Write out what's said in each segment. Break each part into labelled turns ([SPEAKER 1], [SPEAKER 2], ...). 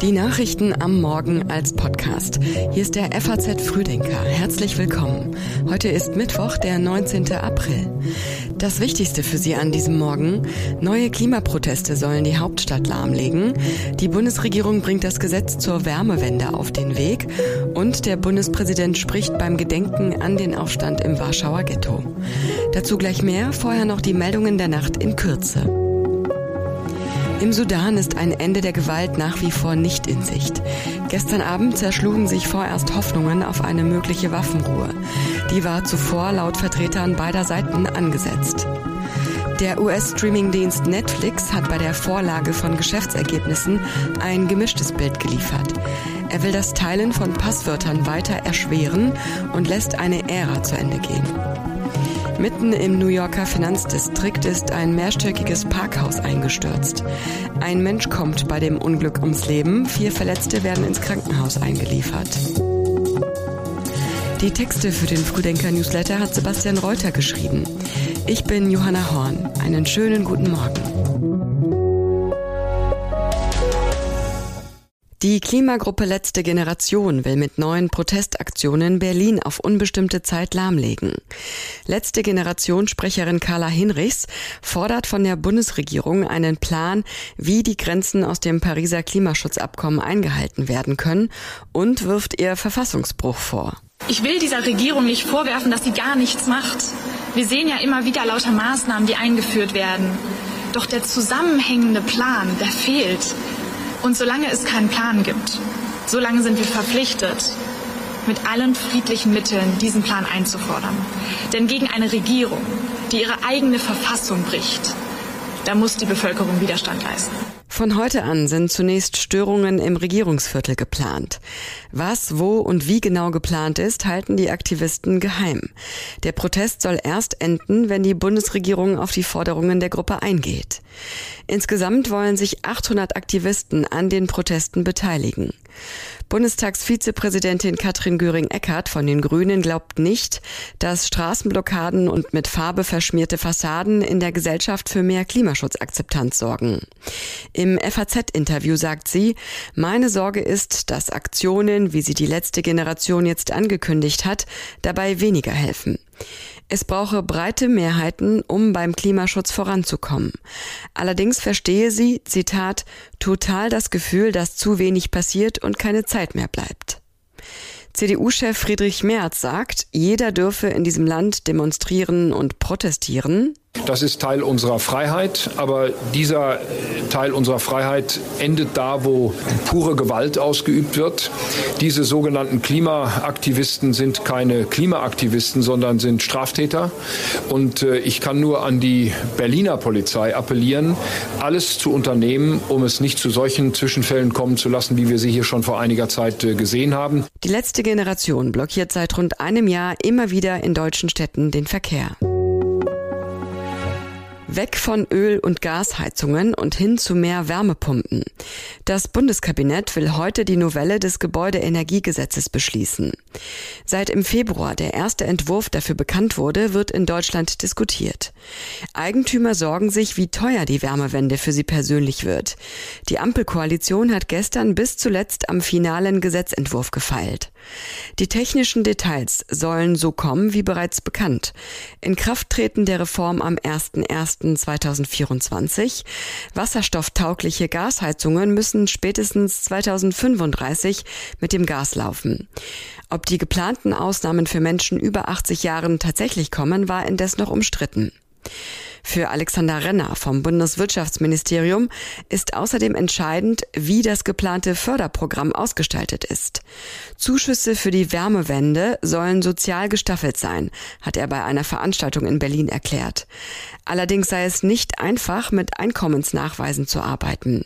[SPEAKER 1] Die Nachrichten am Morgen als Podcast. Hier ist der FAZ Frühdenker. Herzlich willkommen. Heute ist Mittwoch, der 19. April. Das Wichtigste für Sie an diesem Morgen. Neue Klimaproteste sollen die Hauptstadt lahmlegen. Die Bundesregierung bringt das Gesetz zur Wärmewende auf den Weg. Und der Bundespräsident spricht beim Gedenken an den Aufstand im Warschauer Ghetto. Dazu gleich mehr. Vorher noch die Meldungen der Nacht in Kürze. Im Sudan ist ein Ende der Gewalt nach wie vor nicht in Sicht. Gestern Abend zerschlugen sich vorerst Hoffnungen auf eine mögliche Waffenruhe. Die war zuvor laut Vertretern beider Seiten angesetzt. Der US-Streaming-Dienst Netflix hat bei der Vorlage von Geschäftsergebnissen ein gemischtes Bild geliefert. Er will das Teilen von Passwörtern weiter erschweren und lässt eine Ära zu Ende gehen. Mitten im New Yorker Finanzdistrikt ist ein mehrstöckiges Parkhaus eingestürzt. Ein Mensch kommt bei dem Unglück ums Leben, vier Verletzte werden ins Krankenhaus eingeliefert. Die Texte für den Früdenker Newsletter hat Sebastian Reuter geschrieben. Ich bin Johanna Horn. Einen schönen guten Morgen. Die Klimagruppe Letzte Generation will mit neuen Protestaktionen Berlin auf unbestimmte Zeit lahmlegen. Letzte Generation Sprecherin Carla Hinrichs fordert von der Bundesregierung einen Plan, wie die Grenzen aus dem Pariser Klimaschutzabkommen eingehalten werden können und wirft ihr Verfassungsbruch vor.
[SPEAKER 2] Ich will dieser Regierung nicht vorwerfen, dass sie gar nichts macht. Wir sehen ja immer wieder lauter Maßnahmen, die eingeführt werden. Doch der zusammenhängende Plan, der fehlt. Und solange es keinen Plan gibt, solange sind wir verpflichtet, mit allen friedlichen Mitteln diesen Plan einzufordern. Denn gegen eine Regierung, die ihre eigene Verfassung bricht, da muss die Bevölkerung Widerstand leisten.
[SPEAKER 1] Von heute an sind zunächst Störungen im Regierungsviertel geplant. Was, wo und wie genau geplant ist, halten die Aktivisten geheim. Der Protest soll erst enden, wenn die Bundesregierung auf die Forderungen der Gruppe eingeht. Insgesamt wollen sich 800 Aktivisten an den Protesten beteiligen. Bundestagsvizepräsidentin Katrin Göring-Eckardt von den Grünen glaubt nicht, dass Straßenblockaden und mit Farbe verschmierte Fassaden in der Gesellschaft für mehr Klimaschutzakzeptanz sorgen. Im FAZ-Interview sagt sie, meine Sorge ist, dass Aktionen, wie sie die letzte Generation jetzt angekündigt hat, dabei weniger helfen. Es brauche breite Mehrheiten, um beim Klimaschutz voranzukommen. Allerdings verstehe sie, Zitat, total das Gefühl, dass zu wenig passiert und keine Zeit mehr bleibt. CDU-Chef Friedrich Merz sagt, jeder dürfe in diesem Land demonstrieren und protestieren.
[SPEAKER 3] Das ist Teil unserer Freiheit, aber dieser Teil unserer Freiheit endet da, wo pure Gewalt ausgeübt wird. Diese sogenannten Klimaaktivisten sind keine Klimaaktivisten, sondern sind Straftäter. Und äh, ich kann nur an die Berliner Polizei appellieren, alles zu unternehmen, um es nicht zu solchen Zwischenfällen kommen zu lassen, wie wir sie hier schon vor einiger Zeit äh, gesehen haben.
[SPEAKER 1] Die letzte Generation blockiert seit rund einem Jahr immer wieder in deutschen Städten den Verkehr. Weg von Öl- und Gasheizungen und hin zu mehr Wärmepumpen. Das Bundeskabinett will heute die Novelle des Gebäudeenergiegesetzes beschließen. Seit im Februar der erste Entwurf dafür bekannt wurde, wird in Deutschland diskutiert. Eigentümer sorgen sich, wie teuer die Wärmewende für sie persönlich wird. Die Ampelkoalition hat gestern bis zuletzt am finalen Gesetzentwurf gefeilt. Die technischen Details sollen so kommen wie bereits bekannt. In Kraft treten der Reform am 01.01.2024. Wasserstofftaugliche Gasheizungen müssen spätestens 2035 mit dem Gas laufen. Ob die geplanten Ausnahmen für Menschen über 80 Jahren tatsächlich kommen, war indes noch umstritten. Für Alexander Renner vom Bundeswirtschaftsministerium ist außerdem entscheidend, wie das geplante Förderprogramm ausgestaltet ist. Zuschüsse für die Wärmewende sollen sozial gestaffelt sein, hat er bei einer Veranstaltung in Berlin erklärt. Allerdings sei es nicht einfach, mit Einkommensnachweisen zu arbeiten.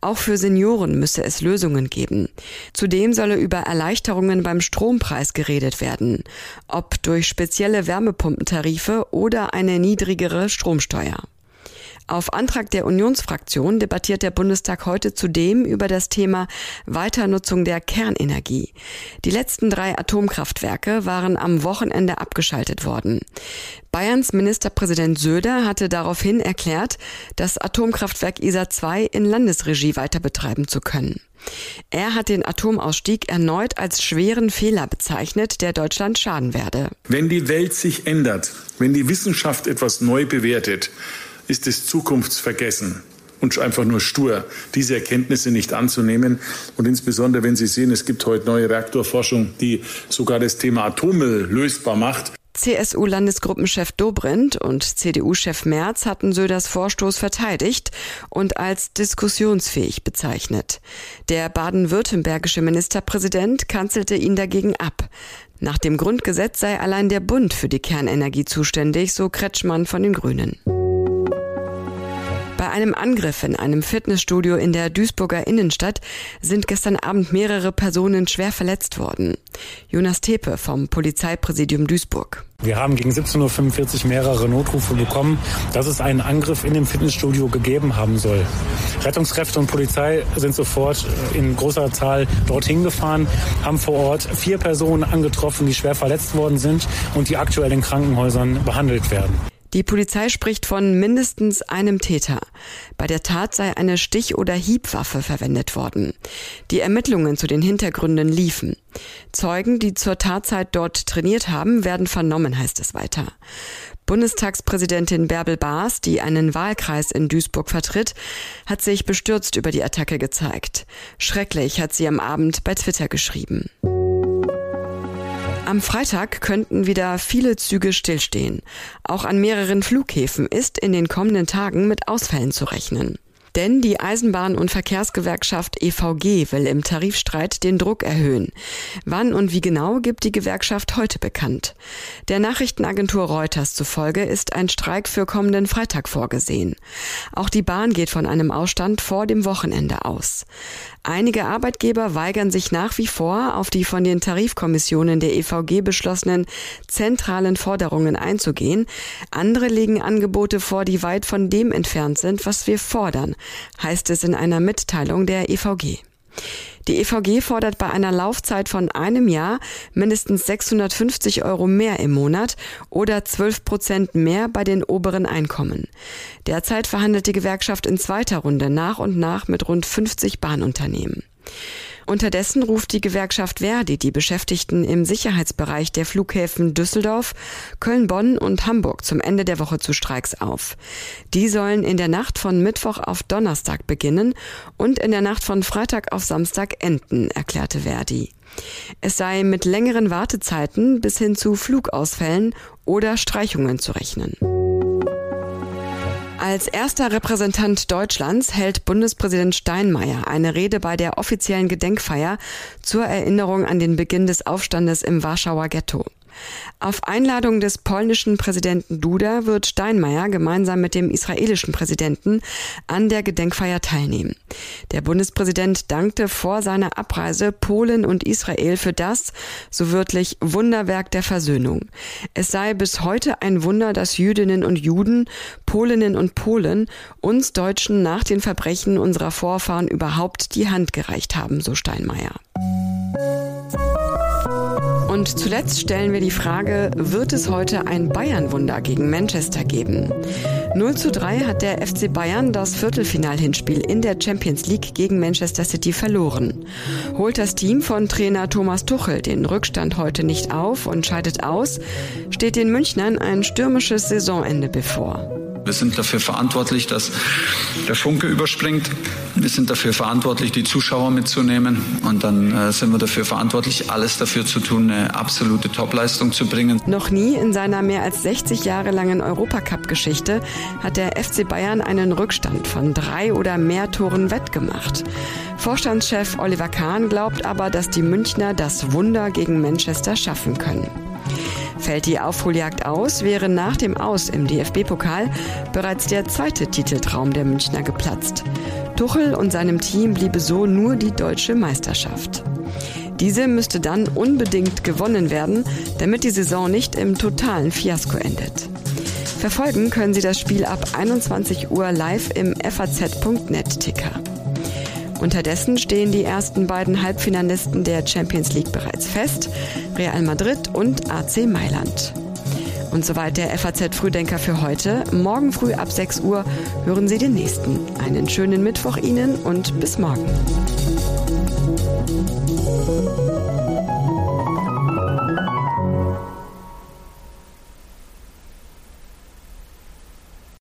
[SPEAKER 1] Auch für Senioren müsse es Lösungen geben. Zudem solle über Erleichterungen beim Strompreis geredet werden, ob durch spezielle Wärmepumpentarife oder eine niedrigere Stromsteuer. Auf Antrag der Unionsfraktion debattiert der Bundestag heute zudem über das Thema Weiternutzung der Kernenergie. Die letzten drei Atomkraftwerke waren am Wochenende abgeschaltet worden. Bayerns Ministerpräsident Söder hatte daraufhin erklärt, das Atomkraftwerk ISA 2 in Landesregie weiter betreiben zu können. Er hat den Atomausstieg erneut als schweren Fehler bezeichnet, der Deutschland schaden werde.
[SPEAKER 4] Wenn die Welt sich ändert, wenn die Wissenschaft etwas neu bewertet, ist es zukunftsvergessen und einfach nur stur, diese Erkenntnisse nicht anzunehmen. Und insbesondere, wenn Sie sehen, es gibt heute neue Reaktorforschung, die sogar das Thema Atommüll lösbar macht.
[SPEAKER 1] CSU-Landesgruppenchef Dobrindt und CDU-Chef Merz hatten Söders Vorstoß verteidigt und als diskussionsfähig bezeichnet. Der baden-württembergische Ministerpräsident kanzelte ihn dagegen ab. Nach dem Grundgesetz sei allein der Bund für die Kernenergie zuständig, so Kretschmann von den Grünen. Bei einem Angriff in einem Fitnessstudio in der Duisburger Innenstadt sind gestern Abend mehrere Personen schwer verletzt worden. Jonas Tepe vom Polizeipräsidium Duisburg.
[SPEAKER 5] Wir haben gegen 17.45 Uhr mehrere Notrufe bekommen, dass es einen Angriff in dem Fitnessstudio gegeben haben soll. Rettungskräfte und Polizei sind sofort in großer Zahl dorthin gefahren, haben vor Ort vier Personen angetroffen, die schwer verletzt worden sind und die aktuell in Krankenhäusern behandelt werden.
[SPEAKER 1] Die Polizei spricht von mindestens einem Täter. Bei der Tat sei eine Stich- oder Hiebwaffe verwendet worden. Die Ermittlungen zu den Hintergründen liefen. Zeugen, die zur Tatzeit dort trainiert haben, werden vernommen, heißt es weiter. Bundestagspräsidentin Bärbel Baas, die einen Wahlkreis in Duisburg vertritt, hat sich bestürzt über die Attacke gezeigt. Schrecklich hat sie am Abend bei Twitter geschrieben. Am Freitag könnten wieder viele Züge stillstehen. Auch an mehreren Flughäfen ist in den kommenden Tagen mit Ausfällen zu rechnen. Denn die Eisenbahn- und Verkehrsgewerkschaft EVG will im Tarifstreit den Druck erhöhen. Wann und wie genau gibt die Gewerkschaft heute bekannt. Der Nachrichtenagentur Reuters zufolge ist ein Streik für kommenden Freitag vorgesehen. Auch die Bahn geht von einem Ausstand vor dem Wochenende aus. Einige Arbeitgeber weigern sich nach wie vor, auf die von den Tarifkommissionen der EVG beschlossenen zentralen Forderungen einzugehen. Andere legen Angebote vor, die weit von dem entfernt sind, was wir fordern, heißt es in einer Mitteilung der EVG. Die EVG fordert bei einer Laufzeit von einem Jahr mindestens 650 Euro mehr im Monat oder 12 Prozent mehr bei den oberen Einkommen. Derzeit verhandelt die Gewerkschaft in zweiter Runde nach und nach mit rund 50 Bahnunternehmen. Unterdessen ruft die Gewerkschaft Verdi die Beschäftigten im Sicherheitsbereich der Flughäfen Düsseldorf, Köln-Bonn und Hamburg zum Ende der Woche zu Streiks auf. Die sollen in der Nacht von Mittwoch auf Donnerstag beginnen und in der Nacht von Freitag auf Samstag enden, erklärte Verdi. Es sei mit längeren Wartezeiten bis hin zu Flugausfällen oder Streichungen zu rechnen. Als erster Repräsentant Deutschlands hält Bundespräsident Steinmeier eine Rede bei der offiziellen Gedenkfeier zur Erinnerung an den Beginn des Aufstandes im Warschauer Ghetto. Auf Einladung des polnischen Präsidenten Duda wird Steinmeier gemeinsam mit dem israelischen Präsidenten an der Gedenkfeier teilnehmen. Der Bundespräsident dankte vor seiner Abreise Polen und Israel für das, so wörtlich, Wunderwerk der Versöhnung. Es sei bis heute ein Wunder, dass Jüdinnen und Juden, Polinnen und Polen uns Deutschen nach den Verbrechen unserer Vorfahren überhaupt die Hand gereicht haben, so Steinmeier. Und zuletzt stellen wir die Frage, wird es heute ein Bayern-Wunder gegen Manchester geben? 0 zu 3 hat der FC Bayern das Viertelfinal-Hinspiel in der Champions League gegen Manchester City verloren. Holt das Team von Trainer Thomas Tuchel den Rückstand heute nicht auf und scheidet aus, steht den Münchnern ein stürmisches Saisonende bevor.
[SPEAKER 6] Wir sind dafür verantwortlich, dass der Funke überspringt. Wir sind dafür verantwortlich, die Zuschauer mitzunehmen. Und dann äh, sind wir dafür verantwortlich, alles dafür zu tun, eine absolute Topleistung zu bringen.
[SPEAKER 1] Noch nie in seiner mehr als 60 Jahre langen Europacup-Geschichte hat der FC Bayern einen Rückstand von drei oder mehr Toren wettgemacht. Vorstandschef Oliver Kahn glaubt aber, dass die Münchner das Wunder gegen Manchester schaffen können. Fällt die Aufholjagd aus, wäre nach dem Aus im DFB-Pokal bereits der zweite Titeltraum der Münchner geplatzt. Tuchel und seinem Team bliebe so nur die deutsche Meisterschaft. Diese müsste dann unbedingt gewonnen werden, damit die Saison nicht im totalen Fiasko endet. Verfolgen können Sie das Spiel ab 21 Uhr live im faz.net Ticker. Unterdessen stehen die ersten beiden Halbfinalisten der Champions League bereits fest, Real Madrid und AC Mailand. Und soweit der FAZ Frühdenker für heute. Morgen früh ab 6 Uhr hören Sie den nächsten. Einen schönen Mittwoch Ihnen und bis morgen.